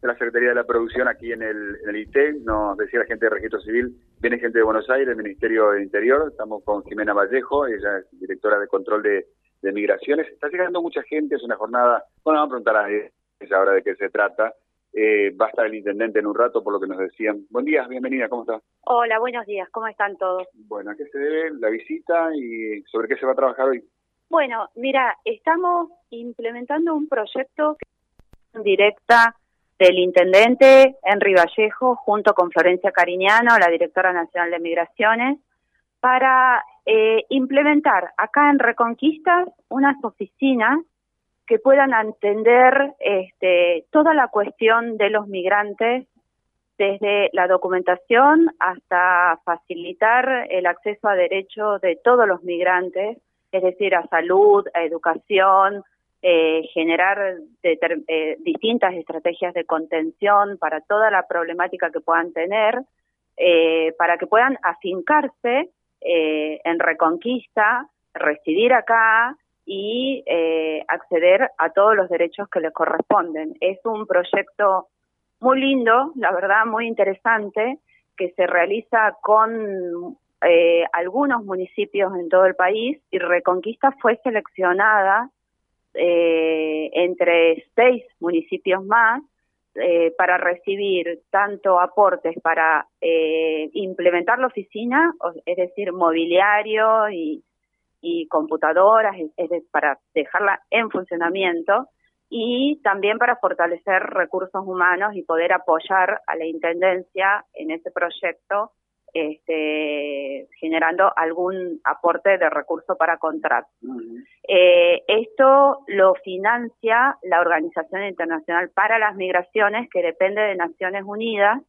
de la Secretaría de la Producción aquí en el, en el IT. Nos decía la gente de Registro Civil, viene gente de Buenos Aires, del Ministerio del Interior. Estamos con Jimena Vallejo, ella es directora de control de, migraciones. Está llegando mucha gente, es una jornada. Bueno, vamos a preguntar a ella ahora de qué se trata. Eh, va a estar el intendente en un rato, por lo que nos decían. Buen día, bienvenida, ¿cómo está? Hola, buenos días, ¿cómo están todos? Bueno, ¿a qué se debe la visita y sobre qué se va a trabajar hoy? Bueno, mira, estamos implementando un proyecto directa del intendente Henry Vallejo junto con Florencia Cariñano, la directora nacional de migraciones, para eh, implementar acá en Reconquista unas oficinas que puedan entender este, toda la cuestión de los migrantes desde la documentación hasta facilitar el acceso a derechos de todos los migrantes, es decir, a salud, a educación, eh, generar eh, distintas estrategias de contención para toda la problemática que puedan tener, eh, para que puedan afincarse en Reconquista, residir acá y acceder a todos los derechos que les corresponden. Es un proyecto muy lindo, la verdad, muy interesante, que se realiza con algunos municipios en todo el país y Reconquista fue seleccionada eh, entre seis municipios más eh, para recibir tanto aportes para eh, implementar la oficina, es decir, mobiliario y, computadoras, para dejarla en funcionamiento, y también para fortalecer recursos humanos y poder apoyar a la Intendencia en ese proyecto este, generando algún aporte de recurso para contratos. Eh, esto lo financia la Organización Internacional para las Migraciones, que depende de Naciones Unidas,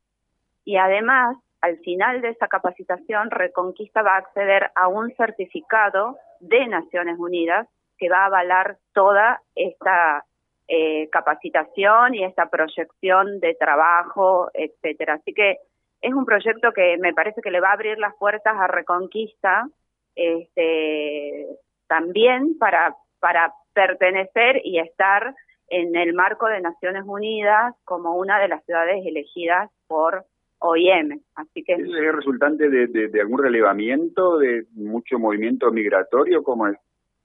y además, al final de esa capacitación, Reconquista va a acceder a un certificado de Naciones Unidas que va a avalar toda esta eh, capacitación y esta proyección de trabajo, etcétera. Así que es un proyecto que me parece que le va a abrir las puertas a Reconquista este, también para, para pertenecer y estar en el marco de Naciones Unidas como una de las ciudades elegidas por OIM. Así que ¿Es resultante de, algún relevamiento, de mucho movimiento migratorio? ¿Cómo es?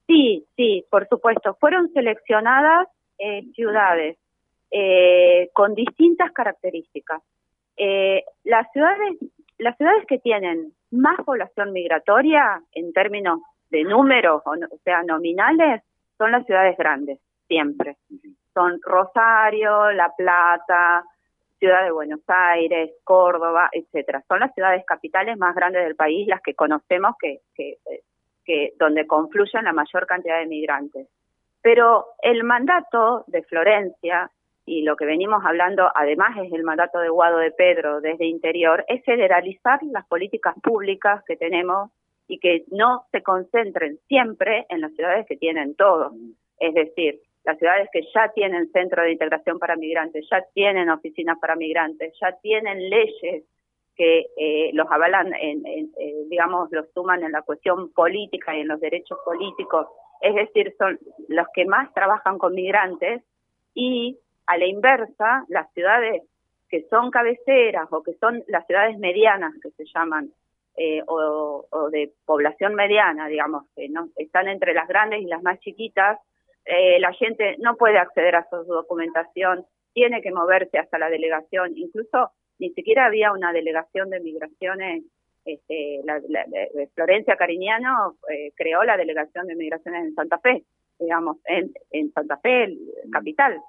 Sí, sí, por supuesto. Fueron seleccionadas eh, ciudades eh, con distintas características. Eh, las ciudades, las ciudades que tienen más población migratoria en términos de números, o, sea, nominales, son las ciudades grandes, siempre. Son Rosario, La Plata, Ciudad de Buenos Aires, Córdoba, etcétera. Son las ciudades capitales más grandes del país, las que conocemos que, que, que donde confluyen la mayor cantidad de migrantes. Pero el mandato de Florencia y lo que venimos hablando, además es el mandato de Guado de Pedro desde Interior, es federalizar las políticas públicas que tenemos y que no se concentren siempre en las ciudades que tienen todo. Es decir, las ciudades que ya tienen centro de integración para migrantes, ya tienen oficinas para migrantes, ya tienen leyes que eh, los avalan, en, eh, digamos, los suman en la cuestión política y en los derechos políticos. Es decir, son los que más trabajan con migrantes y a la inversa, las ciudades que son cabeceras o que son las ciudades medianas que se llaman, eh, o, de población mediana, digamos, que no están entre las grandes y las más chiquitas, eh, la gente no puede acceder a su documentación, tiene que moverse hasta la delegación, incluso ni siquiera había una delegación de migraciones, este, la, Florencia Cariñano eh, creó la delegación de migraciones en Santa Fe, digamos, en, en Santa Fe, capital.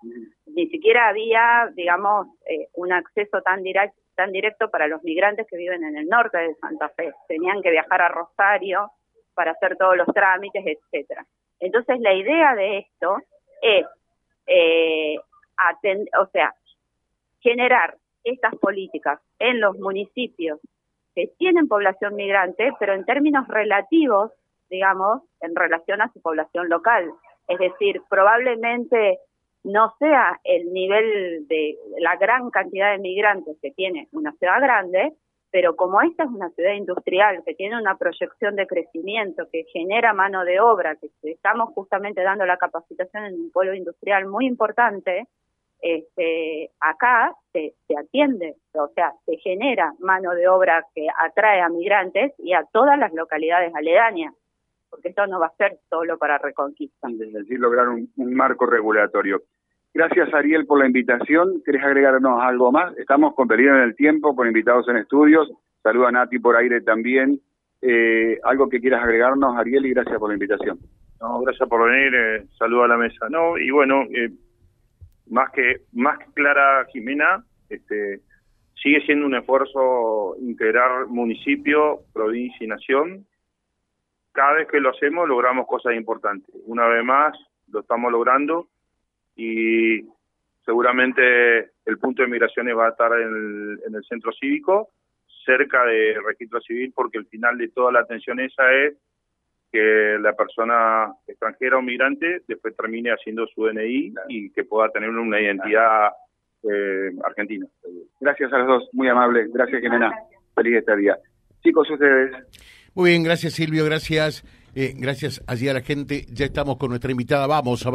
Ni siquiera había, digamos, eh, un acceso tan directo tan directo para los migrantes que viven en el norte de Santa Fe. Tenían que viajar a Rosario para hacer todos los trámites, etcétera. Entonces, la idea de esto es, eh, o sea, generar estas políticas en los municipios que tienen población migrante, pero en términos relativos digamos, en relación a su población local. Es decir, probablemente no sea el nivel de la gran cantidad de migrantes que tiene una ciudad grande, pero como esta es una ciudad industrial que tiene una proyección de crecimiento, que genera mano de obra, que estamos justamente dando la capacitación en un pueblo industrial muy importante, este, acá se, se atiende, o sea, se genera mano de obra que atrae a migrantes y a todas las localidades aledañas, porque esto no va a ser solo para Reconquista. Es decir, lograr un, marco regulatorio. Gracias, Ariel, por la invitación. ¿Querés agregarnos algo más? Estamos con en el tiempo, con invitados en estudios. Saluda a Nati por aire también. Eh, ¿Algo que quieras agregarnos, Ariel? Y gracias por la invitación. No, gracias por venir. Eh, saludo a la mesa. No, y bueno, eh, más que más que clara Jimena, este, sigue siendo un esfuerzo integrar municipio, provincia y nación. Cada vez que lo hacemos logramos cosas importantes. Una vez más lo estamos logrando y seguramente el punto de migraciones va a estar en el, en el centro cívico, cerca de registro civil, porque el final de toda la atención esa es que la persona extranjera o migrante después termine haciendo su DNI y que pueda tener una identidad eh, argentina. Gracias a los dos, muy amables. Gracias, Jimena. Feliz este día. Chicos, ustedes. Muy bien, gracias Silvio, gracias. Eh, gracias allí a la gente. Ya estamos con nuestra invitada. Vamos a